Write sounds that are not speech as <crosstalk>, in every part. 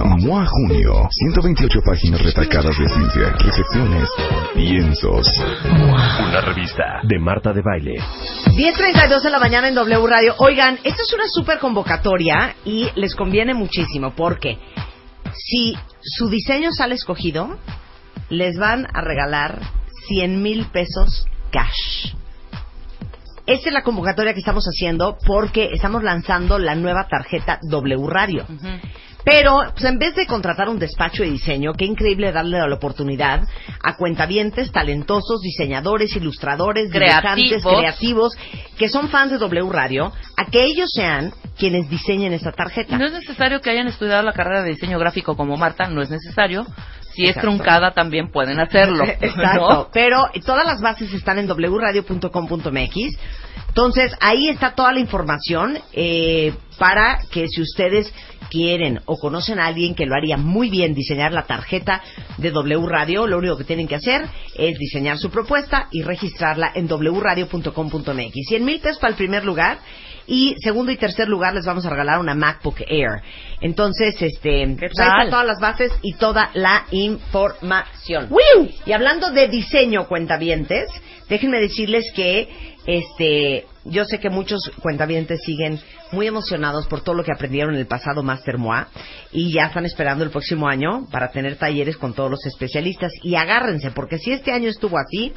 MOA Junio, 128 páginas retacadas de ciencia, recepciones, piensos. Una revista de Marta de Baile. 10.32 de la mañana en W Radio. Oigan, esta es una super convocatoria y les conviene muchísimo porque si su diseño sale escogido, les van a regalar 100 mil pesos cash. Esta es la convocatoria que estamos haciendo porque estamos lanzando la nueva tarjeta W Radio. Pero, pues en vez de contratar un despacho de diseño, qué increíble darle la oportunidad a cuentavientes, talentosos, diseñadores, ilustradores, dibujantes, Creativos. creativos, que son fans de W Radio, a que ellos sean quienes diseñen esta tarjeta. No es necesario que hayan estudiado la carrera de diseño gráfico como Marta, no es necesario. Si es truncada también pueden hacerlo. <laughs> Exacto. ¿no? Pero todas las bases están en wradio.com.mx. Entonces, ahí está toda la información eh, para que si ustedes quieren o conocen a alguien que lo haría muy bien diseñar la tarjeta de W Radio, lo único que tienen que hacer es diseñar su propuesta y registrarla en wradio.com.mx. 100 mil pesos para el primer lugar y segundo y tercer lugar les vamos a regalar una MacBook Air. Entonces, este, pues ahí están todas las bases y toda la información. Y hablando de diseño, cuentavientes, déjenme decirles que este, yo sé que muchos cuentavientes siguen muy emocionados por todo lo que aprendieron en el pasado Master MOA y ya están esperando el próximo año para tener talleres con todos los especialistas y agárrense porque si este año estuvo así,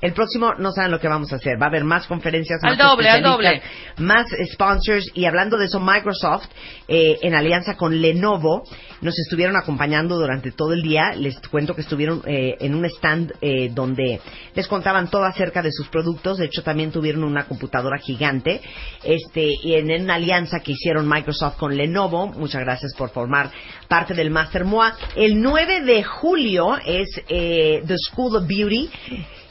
el próximo no saben lo que vamos a hacer. Va a haber más conferencias, Al más doble, al especialistas, más sponsors y hablando de eso Microsoft eh, en alianza con Lenovo nos estuvieron acompañando durante todo el día. Les cuento que estuvieron eh, en un stand eh, donde les contaban todo acerca de sus productos. De hecho también tuvieron una computadora gigante este y en una alianza que hicieron Microsoft con Lenovo. Muchas gracias por formar parte del Master MOA. El 9 de julio es eh, The School of Beauty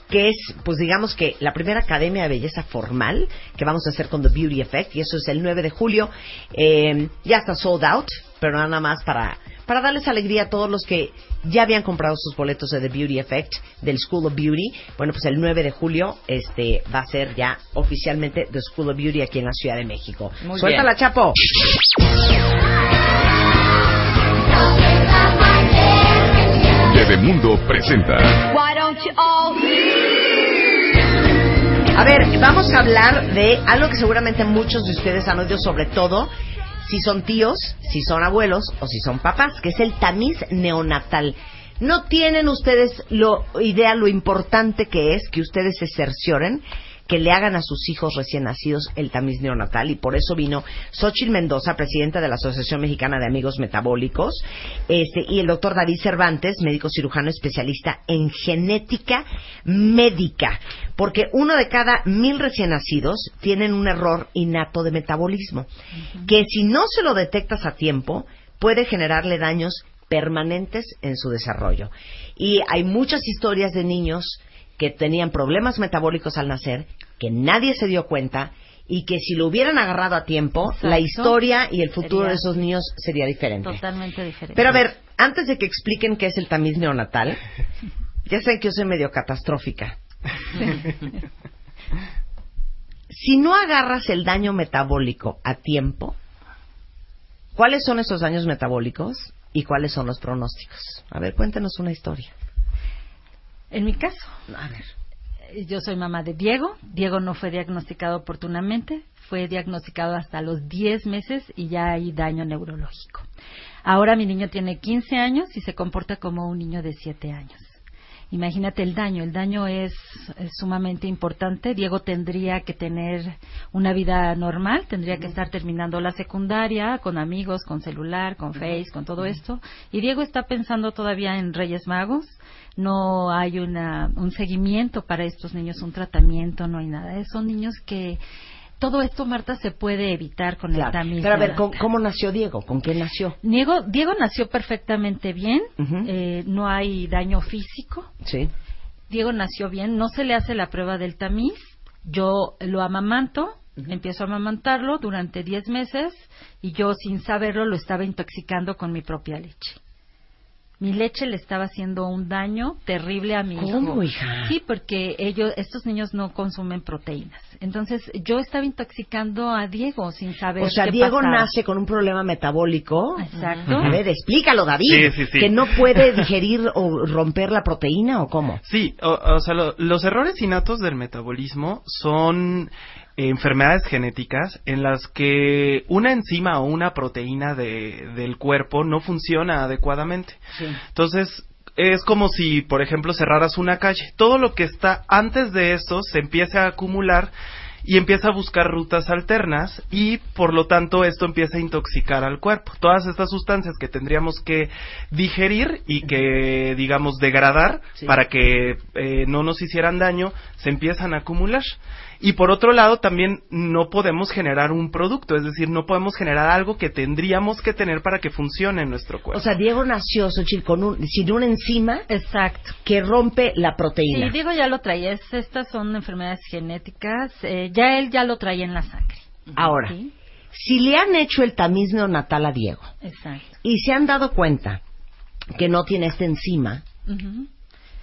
que es, pues digamos que la primera academia de belleza formal que vamos a hacer con The Beauty Effect, y eso es el 9 de julio. Eh, ya está sold out, pero nada más para, para darles alegría a todos los que ya habían comprado sus boletos de The Beauty Effect, del School of Beauty. Bueno, pues el 9 de julio este va a ser ya oficialmente The School of Beauty aquí en la Ciudad de México. Muy Suéltala, bien. Chapo. Bebemundo presenta A ver, vamos a hablar de algo que seguramente muchos de ustedes han oído, sobre todo si son tíos, si son abuelos o si son papás, que es el tamiz neonatal. No tienen ustedes lo, idea lo importante que es que ustedes se cercioren que le hagan a sus hijos recién nacidos el tamiz neonatal. Y por eso vino Xochitl Mendoza, presidenta de la Asociación Mexicana de Amigos Metabólicos, este, y el doctor David Cervantes, médico cirujano especialista en genética médica, porque uno de cada mil recién nacidos tienen un error innato de metabolismo, que si no se lo detectas a tiempo, puede generarle daños permanentes en su desarrollo. Y hay muchas historias de niños que tenían problemas metabólicos al nacer, que nadie se dio cuenta y que si lo hubieran agarrado a tiempo, Exacto. la historia y el futuro Sería de esos niños sería diferente. Totalmente diferente. Pero a ver, antes de que expliquen qué es el tamiz neonatal, <laughs> ya saben que yo soy medio catastrófica. <laughs> si no agarras el daño metabólico a tiempo, ¿cuáles son esos daños metabólicos y cuáles son los pronósticos? A ver, cuéntenos una historia. En mi caso, A ver. Yo soy mamá de Diego. Diego no fue diagnosticado oportunamente. Fue diagnosticado hasta los 10 meses y ya hay daño neurológico. Ahora mi niño tiene 15 años y se comporta como un niño de 7 años. Imagínate el daño. El daño es, es sumamente importante. Diego tendría que tener una vida normal, tendría que estar terminando la secundaria con amigos, con celular, con Face, con todo esto. Y Diego está pensando todavía en Reyes Magos. No hay una, un seguimiento para estos niños, un tratamiento, no hay nada. Son niños que todo esto, Marta, se puede evitar con el tamiz. Pero a ver, ¿cómo, ¿cómo, nació Diego? ¿Con qué nació? Diego, Diego nació perfectamente bien, eh, no hay daño físico. Sí. Diego nació bien, no se le hace la prueba del tamiz. Yo lo amamanto, empiezo a amamantarlo durante 10 meses y yo sin saberlo lo estaba intoxicando con mi propia leche. Mi leche le estaba haciendo un daño terrible a mi ¿Cómo, hijo. hija? Sí, porque ellos, estos niños no consumen proteínas. Entonces, yo estaba intoxicando a Diego sin saber O sea, qué Diego pasaba. nace con un problema metabólico. Exacto. A ver, explícalo, David. Sí, sí, sí. Que no puede digerir o romper la proteína o cómo. Sí, o, o sea, lo- los errores innatos del metabolismo son enfermedades genéticas en las que una enzima o una proteína de- del cuerpo no funciona adecuadamente. Entonces, es como si, por ejemplo, cerraras una calle. Todo lo que está antes de eso se empieza a acumular y empieza a buscar rutas alternas y por lo tanto esto empieza a intoxicar al cuerpo. Todas estas sustancias que tendríamos que digerir y que digamos degradar Sí. para que eh, no nos hicieran daño se empiezan a acumular. Y por otro lado también no podemos generar un producto, es decir, no podemos generar algo que tendríamos que tener para que funcione en nuestro cuerpo. O sea, Diego nació, Xochitl, con un, sin una enzima Exacto. que rompe la Sí, proteína. Diego ya lo traía. Es- estas son enfermedades genéticas. eh, ya él ya lo traía en la sangre. Ahora, Sí, si le han hecho el tamiz neonatal a Diego exacto. y se han dado cuenta que no tiene esta enzima.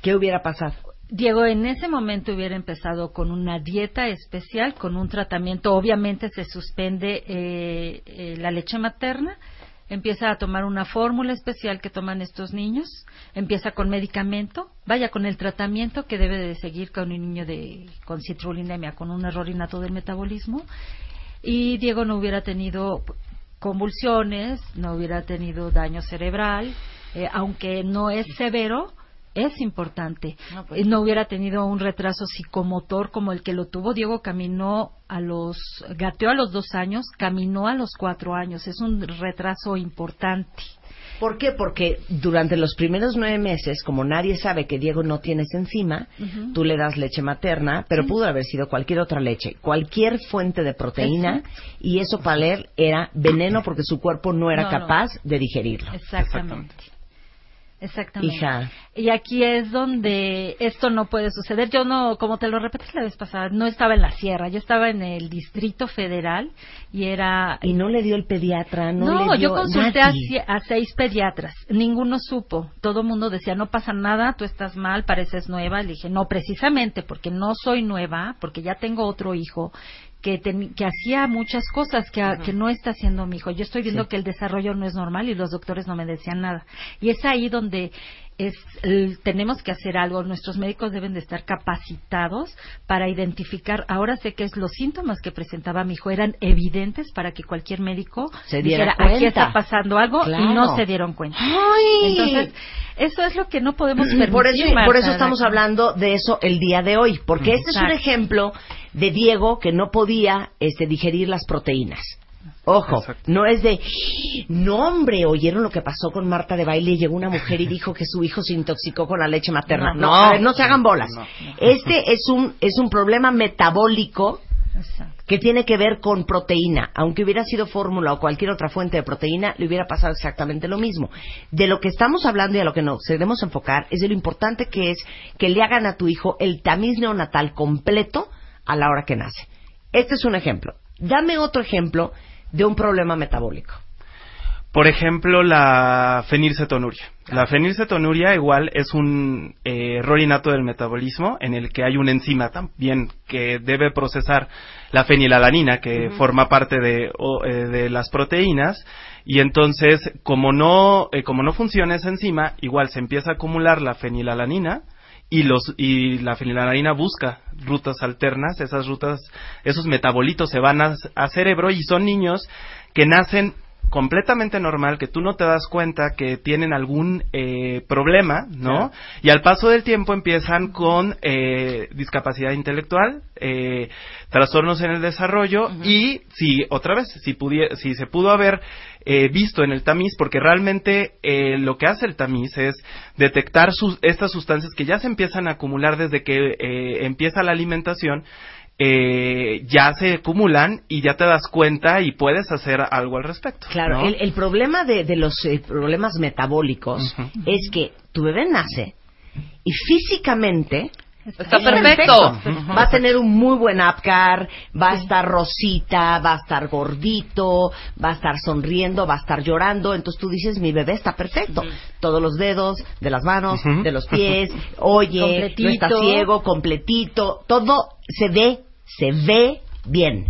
¿qué hubiera pasado? Diego en ese momento hubiera empezado con una dieta especial, con un tratamiento. Obviamente se suspende eh, eh, la leche materna. Empieza a tomar una fórmula especial que toman estos niños. Empieza con medicamento. Vaya con el tratamiento que debe de seguir con un niño de, con citrullinemia, con un error innato del metabolismo. Y Diego no hubiera tenido convulsiones, no hubiera tenido daño cerebral, eh, aunque no es severo, es importante. Eh, No, hubiera tenido un retraso psicomotor como el que lo tuvo. Diego caminó a los, gateó a los dos años, caminó a los cuatro años. Es un retraso importante. ¿Por qué? Porque durante los primeros nueve meses, como nadie sabe que Diego no tiene esa enzima, Ujú. tú le das leche materna, pero pudo haber sido cualquier otra leche, cualquier fuente de proteína, y eso para él era veneno porque su cuerpo no era No, no. capaz de digerirlo. Exactamente. Exactamente. Hija. Y aquí es donde esto no puede suceder. Yo no, como te lo repetí la vez pasada, no estaba en la sierra, yo estaba en el Distrito Federal y era... Y no le dio el pediatra, no, No, le dio yo consulté a, a seis pediatras, ninguno supo. Todo el mundo decía, no pasa nada, tú estás mal, pareces nueva. Le dije, no, precisamente porque no soy nueva, porque ya tengo otro hijo que, teni- que hacía muchas cosas que, que no está haciendo mi hijo. Yo estoy viendo Sí. que el desarrollo no es normal y los doctores no me decían nada. Y es ahí donde es, el- tenemos que hacer algo. Nuestros médicos deben de estar capacitados para identificar. Ahora sé que es los síntomas que presentaba mi hijo eran evidentes para que cualquier médico Se diera dijera, cuenta. aquí está pasando algo Claro. y no se dieron cuenta. ¡Ay! Entonces, eso es lo que no podemos permitir. por eso, por eso estamos aquí. hablando de eso el día de hoy, porque este es un Exacto. ejemplo de Diego que no podía este, digerir las proteínas. Ojo, Exacto. no es de, no hombre, oyeron lo que pasó con Marta de baile y llegó una mujer y dijo que su hijo se intoxicó con la leche materna. No, No, a ver, no se hagan bolas. No. Este es un es un problema metabólico Exacto. que tiene que ver con proteína. Aunque hubiera sido fórmula o cualquier otra fuente de proteína, le hubiera pasado exactamente lo mismo. De lo que estamos hablando y a lo que nos debemos enfocar es de lo importante que es que le hagan a tu hijo el tamiz neonatal completo a la hora que nace. Este es un ejemplo. Dame otro ejemplo de un problema metabólico. Por ejemplo, la fenilcetonuria. La fenilcetonuria igual es un eh, error innato del metabolismo en el que hay una enzima también que debe procesar la fenilalanina que forma parte de, o, eh, de las proteínas y entonces como no eh, como no funciona esa enzima igual se empieza a acumular la fenilalanina y los y la fenilalanina busca rutas alternas esas rutas esos metabolitos se van a, a cerebro y son niños que nacen completamente normal, que tú no te das cuenta que tienen algún eh, problema, ¿no? Y al paso del tiempo empiezan con eh, discapacidad intelectual, eh, trastornos en el desarrollo y si otra vez, si, pudie- si se pudo haber eh, visto en el tamiz, porque realmente eh, lo que hace el tamiz es detectar sus, estas sustancias que ya se empiezan a acumular desde que eh, empieza la alimentación eh, ya se acumulan y ya te das cuenta y puedes hacer algo al respecto. Claro, ¿no? el, el problema de, de los eh, problemas metabólicos es que tu bebé nace y físicamente Está es perfecto. Va a tener un muy buen APCAR, va a estar rosita, va a estar gordito, va a estar sonriendo, va a estar llorando. Entonces tú dices, mi bebé está perfecto. Todos los dedos, de las manos, de los pies, oye, no está ciego, completito. Todo se ve, se ve bien.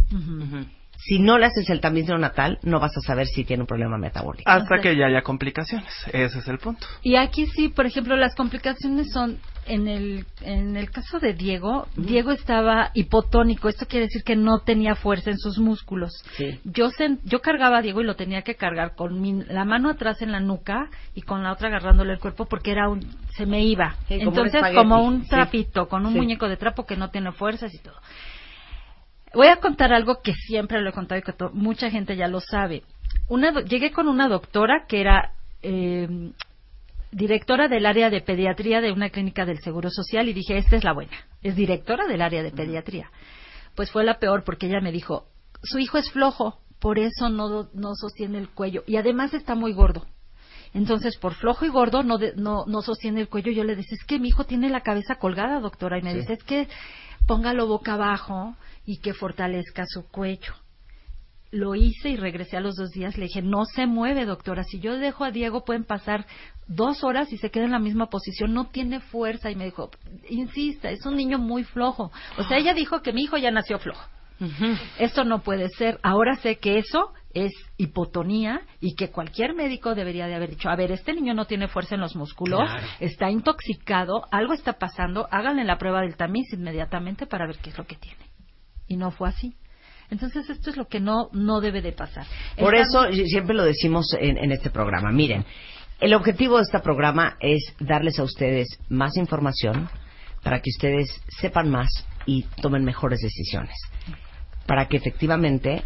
Si no le haces el tamiz neonatal, no vas a saber si tiene un problema metabólico. Hasta O sea- que ya haya complicaciones. Ese es el punto. Y aquí sí, por ejemplo, las complicaciones son en el en el caso de Diego, Diego estaba hipotónico, esto quiere decir que no tenía fuerza en sus músculos. Sí. Yo sen- yo cargaba a Diego y lo tenía que cargar con mi- la mano atrás en la nuca y con la otra agarrándole el cuerpo porque era un se me iba. Sí, como un Entonces, como un Sí. trapito, con un Sí. muñeco de trapo que no tiene fuerzas y todo. Voy a contar algo que siempre lo he contado y que mucha gente ya lo sabe. Una do- llegué con una doctora que era eh, directora del área de pediatría de una clínica del Seguro Social y dije, esta es la buena. Es directora del área de pediatría. Pues fue la peor porque ella me dijo, su hijo es flojo, por eso no, no sostiene el cuello y además está muy gordo. Entonces, por flojo y gordo, no, de- no, no sostiene el cuello. Yo le decía, es que mi hijo tiene la cabeza colgada, doctora. Y me Sí. dice, es que póngalo boca abajo y que fortalezca su cuello. Lo hice y regresé a los dos días. Le dije, no se mueve, doctora. Si yo dejo a Diego, pueden pasar dos horas y se queda en la misma posición. No tiene fuerza. Y me dijo, insista, es un niño muy flojo. O sea, ella dijo que mi hijo ya nació flojo. Ujú. Esto no puede ser. Ahora sé que eso es hipotonía y que cualquier médico debería de haber dicho, a ver, este niño no tiene fuerza en los músculos, Claro. está intoxicado, algo está pasando, háganle la prueba del tamiz inmediatamente para ver qué es lo que tiene. Y no fue así. Entonces esto es lo que no no debe de pasar. Por eso siempre lo decimos en, en este programa. Miren, el objetivo de este programa es darles a ustedes más información para que ustedes sepan más y tomen mejores decisiones. Para que efectivamente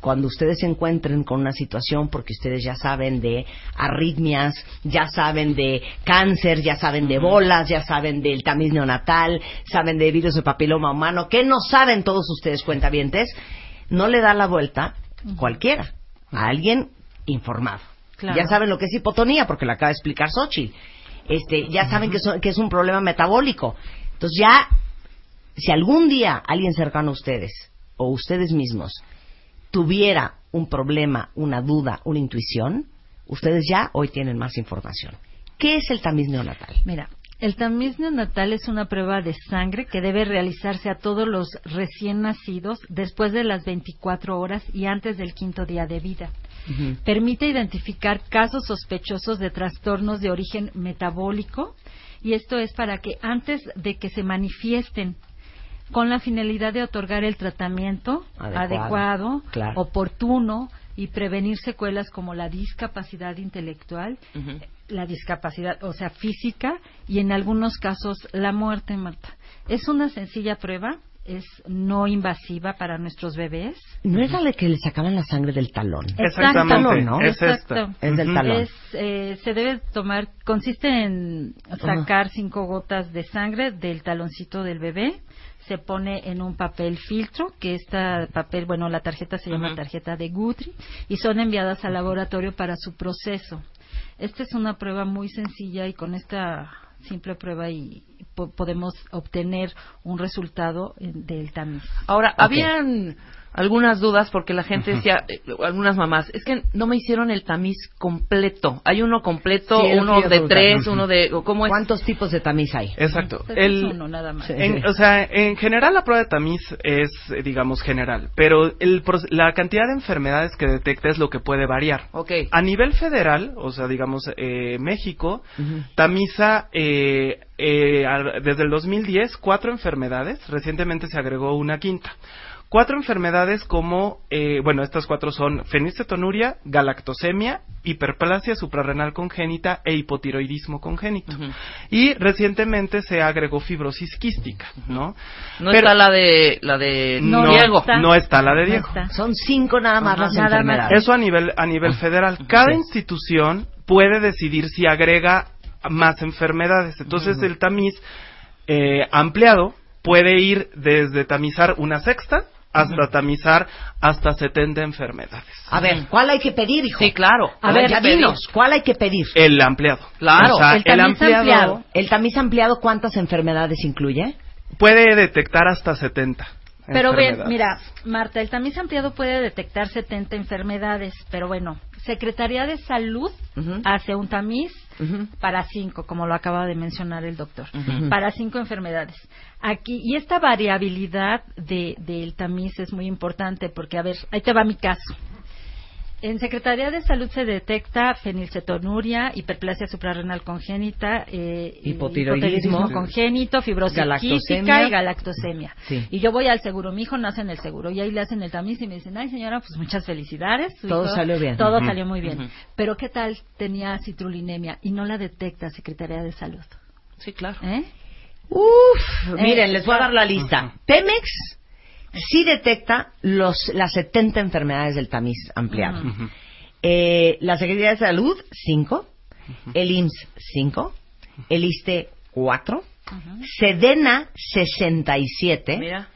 cuando ustedes se encuentren con una situación, porque ustedes ya saben de arritmias, ya saben de cáncer, ya saben de bolas, ya saben del tamiz neonatal, saben de virus de papiloma humano, que no saben todos ustedes cuentavientes, no le da la vuelta cualquiera, a alguien informado. Claro. Ya saben lo que es hipotonía, porque lo acaba de explicar Xochitl. Este, ya saben que, so- que es un problema metabólico. Entonces ya, si algún día alguien cercano a ustedes, o ustedes mismos, tuviera un problema, una duda, una intuición, ustedes ya hoy tienen más información. ¿Qué es el tamiz neonatal? Mira, el tamiz neonatal es una prueba de sangre que debe realizarse a todos los recién nacidos después de las 24 horas y antes del quinto día de vida. Permite identificar casos sospechosos de trastornos de origen metabólico y esto es para que antes de que se manifiesten con la finalidad de otorgar el tratamiento Adecuado, adecuado, claro. oportuno y prevenir secuelas como la discapacidad intelectual, la discapacidad, o sea, física y en algunos casos la muerte, Marta. Es una sencilla prueba, es no invasiva para nuestros bebés. ¿No era la que le sacaban la sangre del talón? Exactamente. Talón, ¿no? Es Exacto. esta. Es del talón. Es, eh, se debe tomar, consiste en sacar cinco gotas de sangre del taloncito del bebé, se pone en un papel filtro, que esta papel, bueno, la tarjeta se llama tarjeta de Guthrie, y son enviadas al laboratorio para su proceso. Esta es una prueba muy sencilla y con esta simple prueba y po- podemos obtener un resultado del tamiz. Ahora, habían algunas dudas porque la gente decía, eh, algunas mamás, es que no me hicieron el tamiz completo. Hay uno completo, Sí, es lo uno de tres, uno de... ¿Cómo es? ¿Cuántos tipos de tamiz hay? Exacto. Este es El, uno nada más. En- o sea, en general la prueba de tamiz es, eh, digamos, general, pero el, la cantidad de enfermedades que detecta es lo que puede variar. Ok. A nivel federal, o sea, digamos, eh, México tamiza eh, eh, al- desde el 2010 cuatro enfermedades, recientemente se agregó una quinta. Cuatro enfermedades como, eh, bueno, estas cuatro son fenilcetonuria, galactosemia, hiperplasia suprarrenal congénita e hipotiroidismo congénito. Y recientemente se agregó fibrosis quística, ¿no? No Pero- está la de la de No, Diego. está. no está la de Diego. está. Son cinco nada más las nada más. enfermedades. Eso a nivel a nivel federal. Cada Sí. institución puede decidir si agrega más enfermedades. Entonces el tamiz eh, ampliado puede ir desde tamizar una sexta hasta tamizar hasta 70 enfermedades. A ver, ¿cuál hay que pedir, hijo? Sí, claro. A ver, ya dinos, ¿cuál hay que pedir? El ampliado. Claro, O sea, el tamiz ampliado. ¿El tamiz ampliado cuántas enfermedades incluye? puede detectar hasta 70. Pero enfermedades. mira, Marta, el tamiz ampliado puede detectar 70 enfermedades, pero bueno, Secretaría de Salud hace un tamiz para cinco, como lo acaba de mencionar el doctor, para cinco enfermedades. Aquí y esta variabilidad de, del tamiz es muy importante porque, a ver, ahí te va mi caso. En Secretaría de Salud se detecta fenilcetonuria, hiperplasia suprarrenal congénita, eh, Hipotiroidismo. congénito, fibrosis Galactosemia. y galactosemia. Sí. Y yo voy al seguro, mi hijo nace en el seguro y ahí le hacen el tamiz y me dicen, ay señora, pues muchas felicidades. su Todo hijo- salió bien. Todo salió muy bien. Pero ¿qué tal tenía citrullinemia y no la detecta Secretaría de Salud? Sí, claro. ¿Eh? Uf, Eh, miren, les voy a dar la lista. Pemex sí detecta los, las 70 enfermedades del tamiz ampliado. Ujú. Ujú. Eh, la Secretaría de Salud, 5. El IMSS, 5. El ISTE, 4. Sedena, 67. Mira.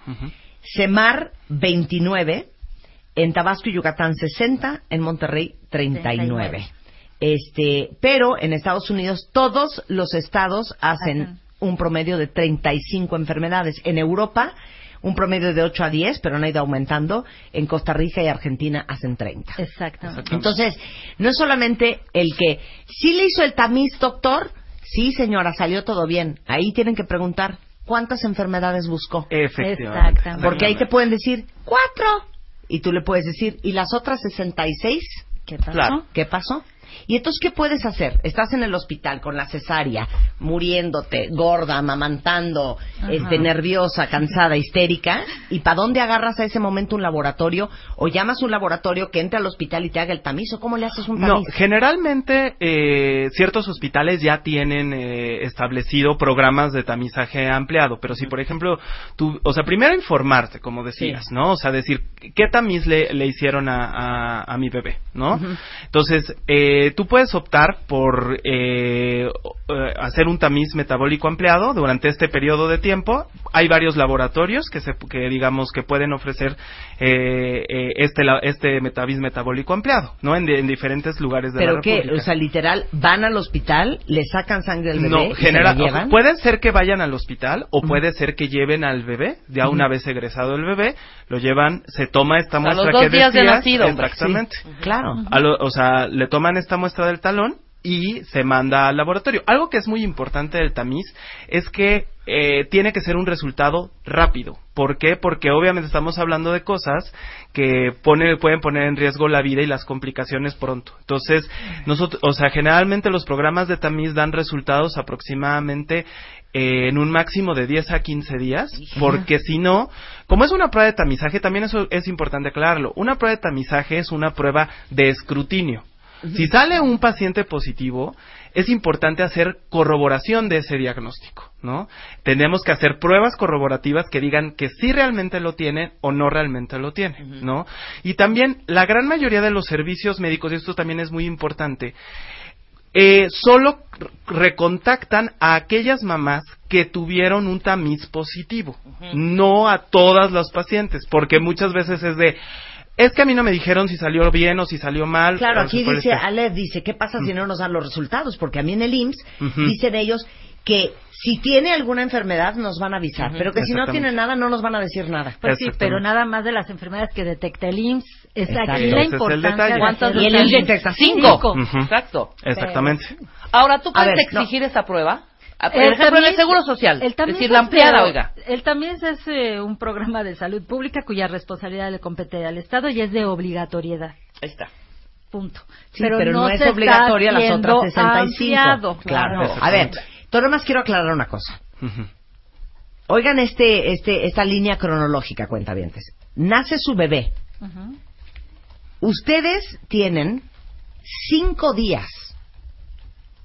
Semar, 29. En Tabasco y Yucatán, 60. En Monterrey, 39. 39. Este, pero en Estados Unidos todos los estados hacen Hacen. un promedio de 35 enfermedades. En Europa, un promedio de 8 a 10, pero no ha ido aumentando. En Costa Rica y Argentina hacen 30. Exactamente. Entonces, no es solamente el que sí le hizo el tamiz, doctor, sí, señora, salió todo bien. Ahí tienen que preguntar cuántas enfermedades buscó. Efectivamente. Exactamente. Porque ahí te pueden decir cuatro. Y tú le puedes decir, ¿y las otras 66? ¿Qué pasó? Claro. ¿Qué pasó? Y entonces, ¿qué puedes hacer? Estás en el hospital con la cesárea, muriéndote, gorda, amamantando, Ajá. este, nerviosa, cansada, histérica. ¿Y para dónde agarras a ese momento un laboratorio? ¿O llamas a un laboratorio que entre al hospital y te haga el tamiz? ¿O cómo le haces un No, tamiz? generalmente eh, ciertos hospitales ya tienen eh, establecido programas de tamizaje ampliado, pero si por ejemplo tú, o sea, primero informarte, como decías, Sí. ¿no? O sea, decir qué tamiz le, le hicieron a, a, a mi bebé, ¿no? Entonces, eh, tú puedes optar por eh, eh, hacer un tamiz metabólico ampliado durante este periodo de tiempo. Hay varios laboratorios que, se, que digamos que pueden ofrecer eh, eh, este, este metavis metabólico ampliado, ¿no? En, en diferentes lugares de ¿Pero la qué? República. O sea, literal, van al hospital, le sacan sangre al bebé no, y se la llevan. puede ser que vayan al hospital o puede ser que lleven al bebé, ya una vez egresado el bebé, lo llevan, se toma esta A los muestra dos que días de nacido, hombre. exactamente. Sí, claro. A lo- o sea, le toman esta muestra del talón y se manda al laboratorio. Algo que es muy importante del tamiz es que eh, tiene que ser un resultado rápido. ¿Por qué? Porque obviamente estamos hablando de cosas que pone- pueden poner en riesgo la vida y las complicaciones pronto. Entonces, nosotros, o sea, generalmente los programas de tamiz dan resultados aproximadamente eh, en un máximo de 10 a 15 días, porque si no, como es una prueba de tamizaje, también eso es importante aclararlo. Una prueba de tamizaje es una prueba de escrutinio. Si sale un paciente positivo, es importante hacer corroboración de ese diagnóstico, ¿no? Tenemos que hacer pruebas corroborativas que digan que sí realmente lo tienen o no realmente lo tienen, ¿no? Y también la gran mayoría de los servicios médicos, y esto también es muy importante, eh, solo recontactan a aquellas mamás que tuvieron un tamiz positivo, no a todas los pacientes, porque muchas veces es de, es que a mí no me dijeron si salió bien o si salió mal. Claro, aquí dice, este- Alef dice, ¿qué pasa si no nos dan los resultados? Porque a mí en el IMSS dicen ellos que si tiene alguna enfermedad nos van a avisar, pero que si no tiene nada no nos van a decir nada. Pues sí, pero nada más de las enfermedades que detecta el IMSS. Es Exacto. aquí la el importancia detalle. de ¿Cuántas hacerlo. Y el detecta? IMSS detecta Cinco. Exacto. Exactamente. Ahora, ¿tú puedes ver, exigir esa prueba? A- Por ejemplo, en el tamiz- Seguro Social. el Es tamiz decir, la es, ampliada, oiga. El tamiz es eh, un programa de salud pública cuya responsabilidad le compete al Estado y es de obligatoriedad. Ahí está. Punto. Sí, pero, no, es obligatoria las otras 65. ampliado. Claro. A ver, todo más quiero aclarar una cosa. Oigan este, este, esta línea cronológica, cuentavientes. Nace su bebé. Ustedes tienen cinco días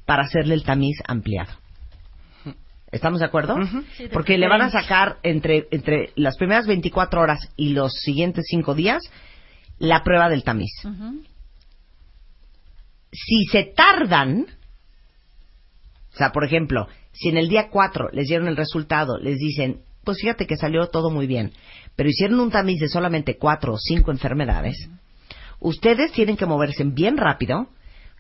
para hacerle el tamiz ampliado. ¿Estamos de acuerdo? Sí, Porque le van a sacar entre, entre las primeras 24 horas y los siguientes cinco días la prueba del tamiz. Si se tardan, o sea, por ejemplo, si en el día 4 les dieron el resultado, les dicen, pues fíjate que salió todo muy bien, pero hicieron un tamiz de solamente cuatro o cinco enfermedades, ustedes tienen que moverse bien rápido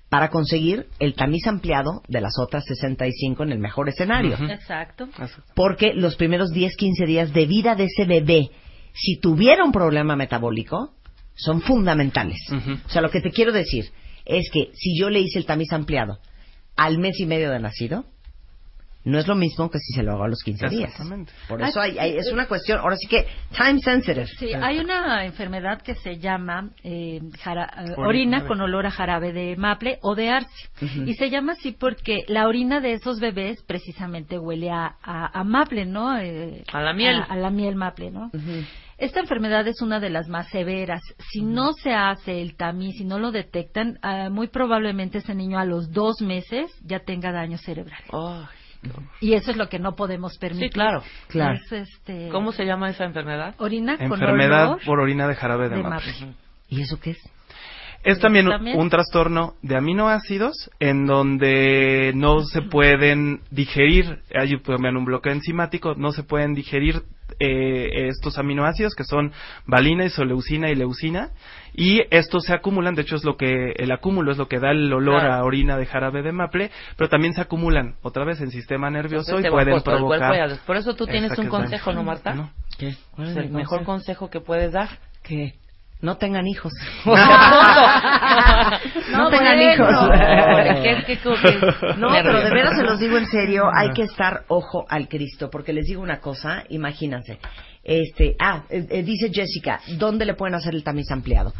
para conseguir el tamiz ampliado de las otras 65 en el mejor escenario. Exacto. Porque los primeros 10, 15 días de vida de ese bebé, si tuviera un problema metabólico, son fundamentales. O sea, lo que te quiero decir es que si yo le hice el tamiz ampliado al mes y medio de nacido, no es lo mismo que si se lo hago a los 15 días. Exactamente. Por eso hay- hay- es una cuestión, ahora sí que time sensitive. Sí, hay una enfermedad que se llama eh, jara- eh, Orina con olor a jarabe de maple o de arce. Y se llama así porque la orina de esos bebés precisamente huele a, a- a maple, ¿no? Eh, A la miel. A, a la miel maple, ¿no? Esta enfermedad es una de las más severas. Si no se hace el tamiz, si no lo detectan, ah, muy probablemente ese niño a los dos meses ya tenga daño cerebral. Ay, Y eso es lo que no podemos permitir. Sí, claro. Claro. Es, este, ¿Cómo se llama esa enfermedad? Orina con Enfermedad olor por orina de jarabe de, de maple. maple. ¿Y eso qué es? Es también un- También. un trastorno de aminoácidos en donde no se pueden digerir, hay también un bloqueo enzimático, no se pueden digerir eh, estos aminoácidos que son valina, isoleucina y leucina y estos se acumulan, de hecho es lo que el acúmulo es lo que da el olor Claro. a orina de jarabe de maple, pero también se acumulan otra vez en sistema nervioso Entonces y pueden provocar Por eso tú tienes un consejo, ¿no, Marta? ¿No? ¿Qué? ¿Cuál Es es el mejor consejo? consejo que puedes dar. Que no tengan hijos. <laughs> No, no tengan bueno. hijos. ¿Qué- qué- qué- No, pero <laughs> de veras se los digo en serio, hay que estar ojo al Cristo, porque les digo una cosa, imagínense. Este, ah, eh, eh, dice Jessica, ¿dónde le pueden hacer el tamiz ampliado?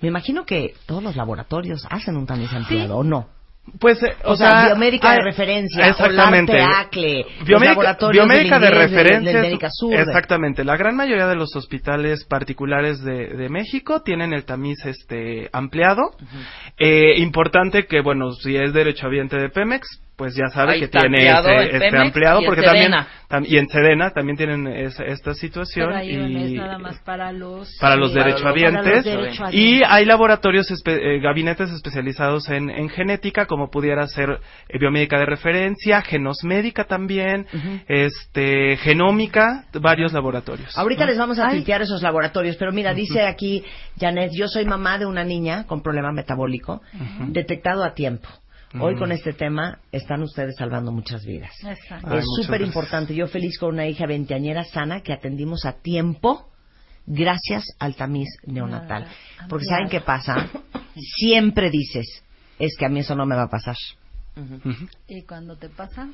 Me imagino que todos los laboratorios hacen un tamiz ampliado, ¿o no? Pues, eh, O, sea, biomédica de referencia, exactamente. Acle, Biomédica, biomédica de referencia. exactamente. La gran mayoría de los hospitales particulares de, de México tienen el tamiz este ampliado. Eh, importante que, bueno, si es derechohabiente de Pemex, pues ya sabe Ahí que tiene ese, este Pemex ampliado y en porque también tam- y en Sedena también tienen esa- esta situación Pero ahí no y es nada más para los para los derechohabientes para los derechohabientes. y hay laboratorios espe- eh, gabinetes especializados en, en genética como pudiera ser eh, biomédica de referencia genosmédica también este genómica varios laboratorios Ahorita les vamos a tuitear esos laboratorios, pero mira, dice aquí Janet, yo soy mamá de una niña con problema metabólico detectado a tiempo. Hoy con este tema están ustedes salvando muchas vidas. Exacto. Ay, es muchas súper importante. Yo feliz con una hija veinteañera sana que atendimos a tiempo gracias al tamiz neonatal. Ah, Porque claro. ¿saben qué pasa? Siempre dices, es que a mí eso no me va a pasar. Y cuando te pasa,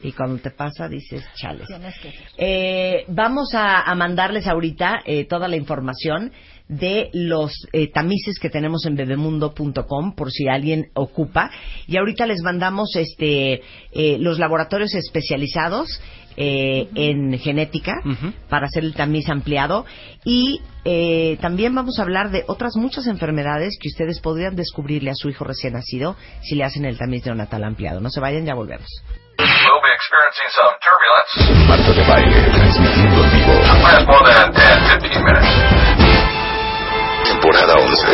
Y cuando te pasa dices, chales. tienes que hacer. Eh, vamos a, a mandarles ahorita eh, toda la información de los eh, tamices que tenemos en bebemundo.com por si alguien ocupa. Y ahorita les mandamos este eh, los laboratorios especializados eh, en genética para hacer el tamiz ampliado. Y eh, también vamos a hablar de otras muchas enfermedades que ustedes podrían descubrirle a su hijo recién nacido si le hacen el tamiz neonatal ampliado. No se vayan, ya volvemos. We'll be Temporada 11.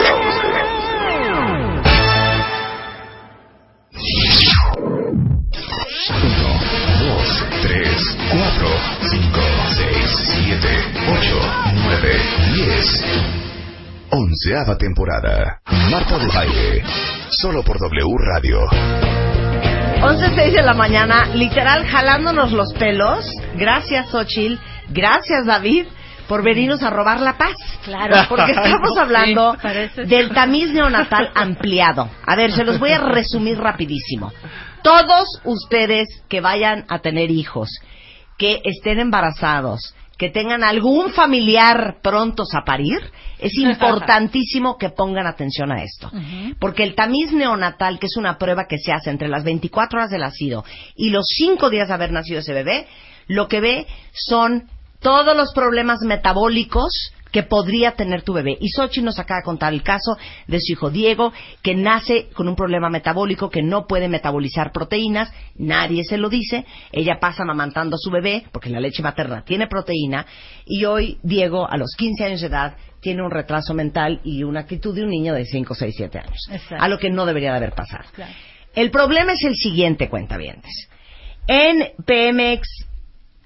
Uno, dos, tres, cuatro, cinco, seis, siete, ocho, nueve, diez. Onceava temporada. Marta de Baile. Solo por W Radio. 11.06 de la mañana, literal jalándonos los pelos. Gracias, Xochil. Gracias, David, por venirnos a robar la paz. Claro. <laughs> Porque estamos hablando Sí, del tamiz neonatal ampliado. A ver, se los voy a <laughs> resumir rapidísimo. Todos ustedes que vayan a tener hijos, que estén embarazados, que tengan algún familiar prontos a parir, es <laughs> importantísimo que pongan atención a esto. Porque el tamiz neonatal, que es una prueba que se hace entre las 24 horas de nacido y los 5 días de haber nacido ese bebé, lo que ve son todos los problemas metabólicos que podría tener tu bebé. Y Xochitl nos acaba de contar el caso de su hijo Diego, que nace con un problema metabólico, que no puede metabolizar proteínas, nadie se lo dice, ella pasa amamantando a su bebé, porque la leche materna tiene proteína, y hoy Diego, a los 15 años de edad, tiene un retraso mental y una actitud de un niño de 5, 6, 7 años. Exacto. A lo que no debería de haber pasado. Claro. El problema es el siguiente, cuentavientes. En PMX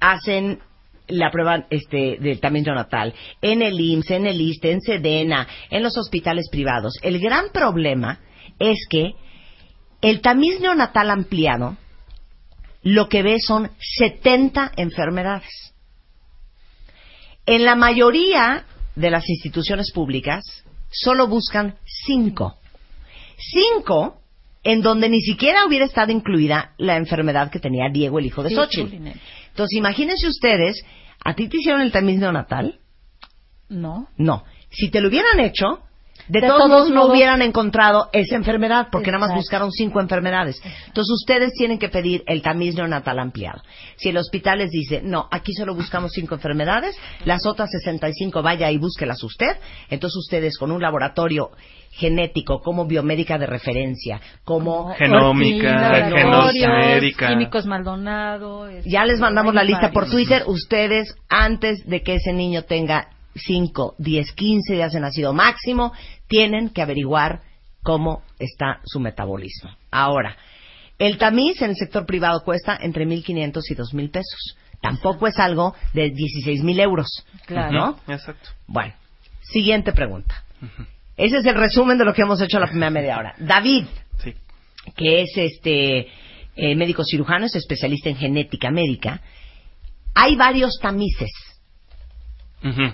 hacen la prueba este, del tamiz neonatal en el IMSS, en el ISTE, en Sedena, en los hospitales privados. El gran problema es que el tamiz neonatal ampliado lo que ve son 70 enfermedades. En la mayoría de las instituciones públicas solo buscan cinco. Cinco en donde ni siquiera hubiera estado incluida la enfermedad que tenía Diego, el hijo de Xochitl. Entonces, imagínense ustedes, ¿a ti te hicieron el tamiz neonatal? No. No. Si te lo hubieran hecho, de, De todos todos modos no hubieran encontrado esa enfermedad, porque nada más buscaron cinco enfermedades. Entonces ustedes tienen que pedir el tamiz neonatal ampliado. Si el hospital les dice, no, aquí solo buscamos cinco enfermedades, las otras 65 vaya y búsquelas usted, entonces ustedes con un laboratorio genético, como biomédica de referencia, como Genómica, genómica. Químicos Maldonado. este, Ya les mandamos la lista por. Twitter. Ustedes, antes de que ese niño tenga 5, 10, 15 días de nacido máximo, tienen que averiguar cómo está su metabolismo. Ahora, el tamiz en el sector privado cuesta entre 1.500 y 2.000 pesos. Tampoco es algo de 16.000 euros. Claro. ¿No? Exacto. Bueno, siguiente pregunta. Ese es el resumen de lo que hemos hecho la primera media hora. David, Sí. que es este eh, médico cirujano, es especialista en genética médica. Hay varios tamices.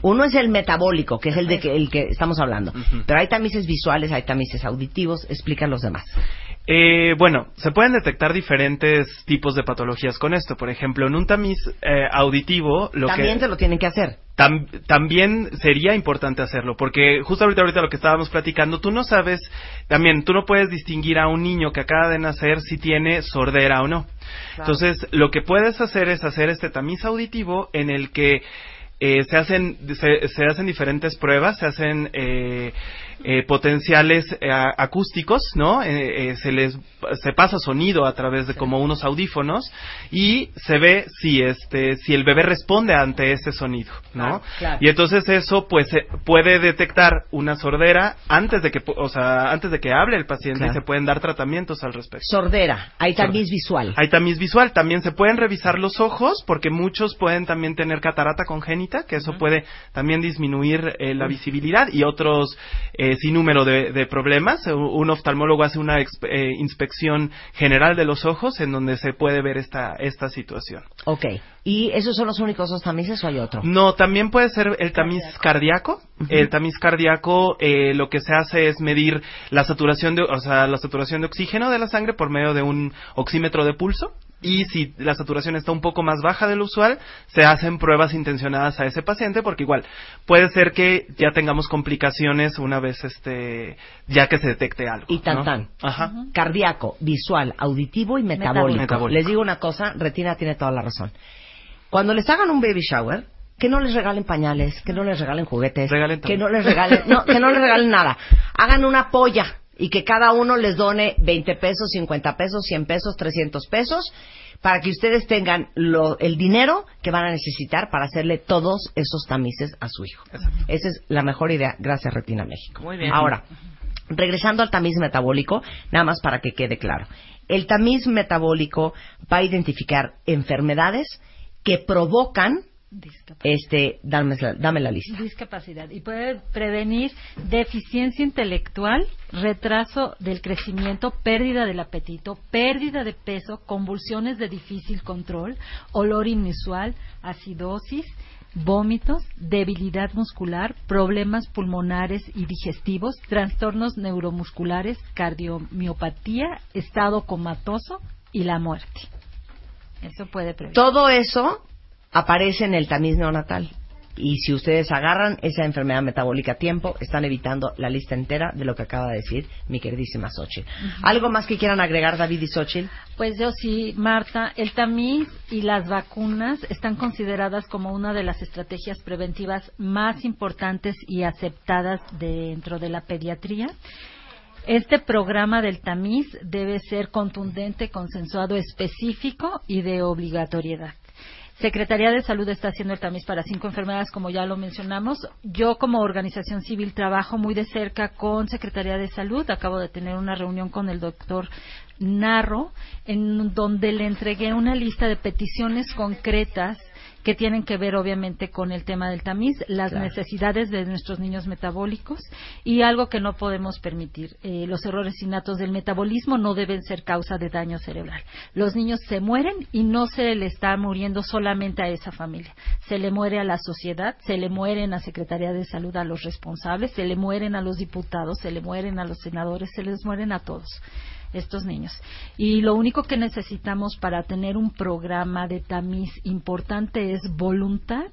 Uno es el metabólico, que es el de que, el que estamos hablando. Pero hay tamices visuales, hay tamices auditivos. Explican los demás. Eh, bueno, se pueden detectar diferentes tipos de patologías con esto. Por ejemplo, en un tamiz eh, auditivo, lo También que te lo tienen que hacer. tam- también sería importante hacerlo, porque justo ahorita, ahorita lo que estábamos platicando, tú no sabes, también tú no puedes distinguir a un niño que acaba de nacer si tiene sordera o no. Entonces, lo que puedes hacer es hacer este tamiz auditivo en el que eh, se hacen se, se hacen diferentes pruebas, se hacen eh, eh, potenciales eh, acústicos, ¿no? Eh, eh, se les se pasa sonido a través de como unos audífonos y se ve si este si el bebé responde ante ese sonido, ¿no? Claro, claro. Y entonces eso pues puede detectar una sordera antes de que o sea antes de que hable el paciente Claro. y se pueden dar tratamientos al respecto. Sordera, hay tamiz visual. Hay tamiz visual, también se pueden revisar los ojos porque muchos pueden también tener catarata congénita, que eso puede también disminuir eh, la visibilidad y otros eh, sin número de, de problemas. Eh, Un oftalmólogo hace una exp- eh, inspección general de los ojos en donde se puede ver esta, esta situación. Ok. ¿Y esos son los únicos dos tamices o hay otro? No, también puede ser el tamiz cardíaco. El tamiz cardíaco eh, lo que se hace es medir la saturación de, o sea, la saturación de oxígeno de la sangre por medio de un oxímetro de pulso. Y si la saturación está un poco más baja de lo usual, se hacen pruebas intencionadas a ese paciente porque igual puede ser que ya tengamos complicaciones una vez este ya que se detecte algo. Y tan ¿no? tan. Ajá. Cardíaco, visual, auditivo y metabólico. Les digo una cosa, Retina tiene toda la razón. Cuando les hagan un baby shower, que no les regalen pañales, que no les regalen juguetes, Regalen que no les regalen, no, que no les regalen nada. Hagan una polla y que cada uno les done 20 pesos, 50 pesos, 100 pesos, 300 pesos, para que ustedes tengan lo- el dinero que van a necesitar para hacerle todos esos tamices a su hijo. Esa es la mejor idea. Gracias, Retina México. Muy bien. Ahora, regresando al tamiz metabólico, nada más para que quede claro. El tamiz metabólico va a identificar enfermedades que provocan. Este dame, la- dame la lista. Discapacidad. Y puede prevenir deficiencia intelectual, retraso del crecimiento, pérdida del apetito, pérdida de peso, convulsiones de difícil control, olor inusual, acidosis, vómitos, debilidad muscular, problemas pulmonares y digestivos, trastornos neuromusculares, cardiomiopatía, estado comatoso y la muerte. Eso puede prevenir. Todo eso aparece en el tamiz neonatal. Y si ustedes agarran esa enfermedad metabólica a tiempo, están evitando la lista entera de lo que acaba de decir mi queridísima Xochitl. ¿Algo más que quieran agregar, David y Xochitl? Pues yo sí, Marta, el tamiz y las vacunas están consideradas como una de las estrategias preventivas más importantes y aceptadas dentro de la pediatría. Este programa del tamiz debe ser contundente, consensuado, específico y de obligatoriedad. Secretaría de Salud está haciendo el tamiz para cinco enfermedades, como ya lo mencionamos. Yo, como organización civil, trabajo muy de cerca con Secretaría de Salud. Acabo de tener una reunión con el doctor Narro, en donde le entregué una lista de peticiones concretas que tienen que ver obviamente con el tema del tamiz, las Claro. necesidades de nuestros niños metabólicos y algo que no podemos permitir. Eh, los errores innatos del metabolismo no deben ser causa de daño cerebral. Los niños se mueren y no se le está muriendo solamente a esa familia. Se le muere a la sociedad, se le mueren a Secretaría de Salud a los responsables, se le mueren a los diputados, se le mueren a los senadores, se les mueren a todos estos niños. Y lo único que necesitamos para tener un programa de tamiz importante es voluntad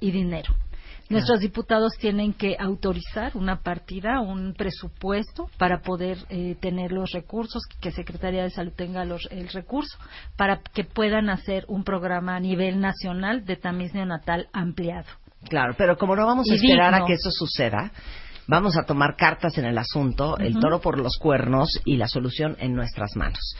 y dinero. Nuestros diputados tienen que autorizar una partida, un presupuesto para poder eh, tener los recursos, que Secretaría de Salud tenga los- el recurso para que puedan hacer un programa a nivel nacional de tamiz neonatal ampliado. Claro, pero como no vamos a Y esperar a que eso suceda, vamos a tomar cartas en el asunto, el toro por los cuernos y la solución en nuestras manos.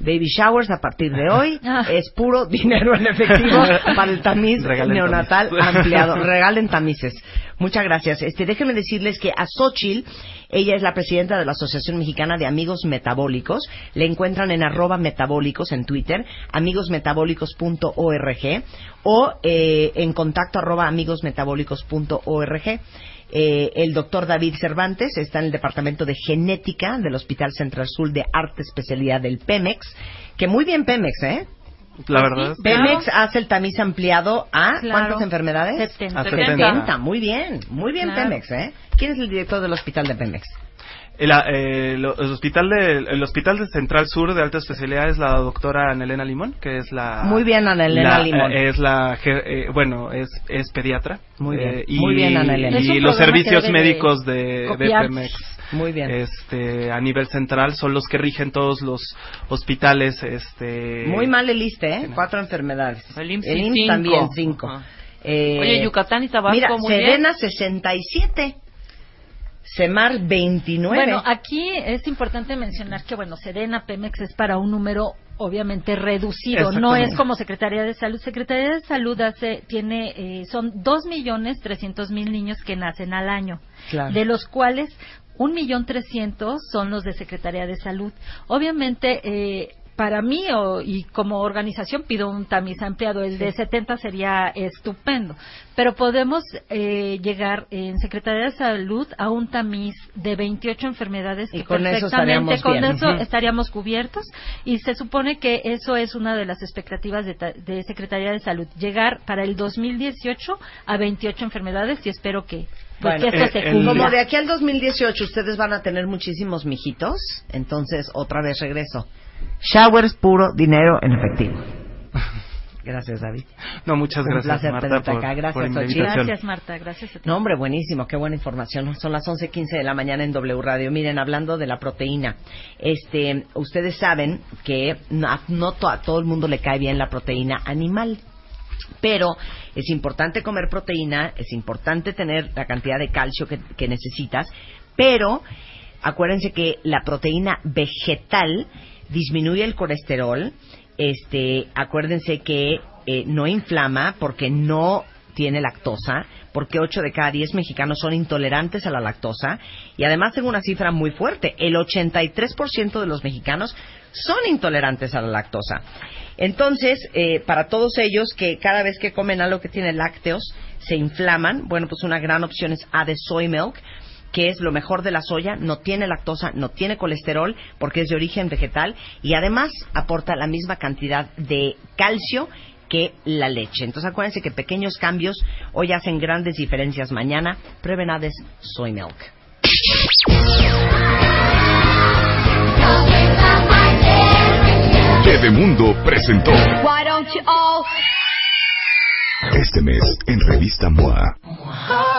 Baby showers a partir de hoy <laughs> Ah. es puro dinero en efectivo <laughs> para el tamiz Regalen neonatal tamiz. ampliado. <laughs> Regalen tamices. Muchas gracias. Este, déjenme decirles que a Xochitl, ella es la presidenta de la Asociación Mexicana de Amigos Metabólicos. Le encuentran en arroba metabólicos en Twitter, amigosmetabólicos.org o eh, en contacto arroba amigosmetabólicos.org. Eh, el doctor David Cervantes está en el Departamento de Genética del Hospital Central Sur de Arte Especialidad del Pemex, que muy bien Pemex, ¿eh? La verdad. Sí, Pemex hace el tamiz ampliado a Claro. ¿cuántas enfermedades? 70. A 70. 70. Muy bien, muy bien Claro. Pemex, ¿eh? ¿Quién es el director del hospital de Pemex? El, eh, lo- el hospital de el hospital de Central Sur de alta especialidad es la doctora Ana Elena Limón, que es la Muy bien, Ana Elena la- Limón. eh, es la je- eh, bueno, es es pediatra. Muy bien. Eh, y, Muy bien, Ana Elena. Y los servicios médicos de, de. Pemex Muy bien. este a nivel central son los que rigen todos los hospitales este Muy mal el ISSSTE, ¿eh? Cuatro enfermedades. El IMSS IMSS cinco. también cinco. Ajá. Eh, Oye, Yucatán y Tabasco, Mira, muy Sedena 67. Semar 29. Bueno, aquí es importante mencionar que, bueno, Sedena, Pemex es para un número obviamente reducido, no es como Secretaría de Salud. Secretaría de Salud hace, tiene, eh, son dos millones trescientos mil niños que nacen al año, Claro. de los cuales un millón trescientos son los de Secretaría de Salud. Obviamente, eh, para mí o- y como organización pido un tamiz ampliado. El de 70 sería estupendo. Pero podemos eh, llegar en Secretaría de Salud a un tamiz de 28 enfermedades Y que con eso perfectamente estaríamos con bien. eso estaríamos cubiertos. Y se supone que eso es una de las expectativas de, de Secretaría de Salud. Llegar para el 2018 a 28 enfermedades y espero que, Bueno, eh, se el-. Como de aquí al 2018 ustedes van a tener muchísimos mijitos, entonces otra vez regreso. Showers puro dinero en efectivo. <laughs> Gracias, David. No, muchas Un gracias placer Marta tenerte por, acá. Gracias, por la Xochitl. invitación. Gracias, Marta. Gracias a ti. No, hombre, buenísimo, qué buena información. Son las 11:15 de la mañana en W Radio. Miren, hablando de la proteína, este, ustedes saben que no, no to- a todo el mundo le cae bien la proteína animal. Pero es importante comer proteína, es importante tener la cantidad de calcio que, que necesitas, pero acuérdense que la proteína vegetal disminuye el colesterol, este, acuérdense que eh, no inflama porque no tiene lactosa, porque 8 de cada 10 mexicanos son intolerantes a la lactosa, y además tengo una cifra muy fuerte, el 83% de los mexicanos son intolerantes a la lactosa. Entonces, eh, para todos ellos que cada vez que comen algo que tiene lácteos se inflaman, bueno, pues una gran opción es A de Soy Milk, que es lo mejor de la soya, no tiene lactosa, no tiene colesterol, porque es de origen vegetal y además aporta la misma cantidad de calcio que la leche. Entonces acuérdense que pequeños cambios hoy hacen grandes diferencias mañana. Prueben Hades Soy Milk. Bebemundo presentó Why don't you all este mes en Revista MOA.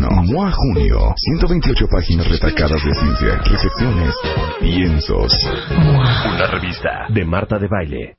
MOA Junio, 128 páginas retacadas de ciencia, reflexiones, piensos. Una revista de Marta de Baile.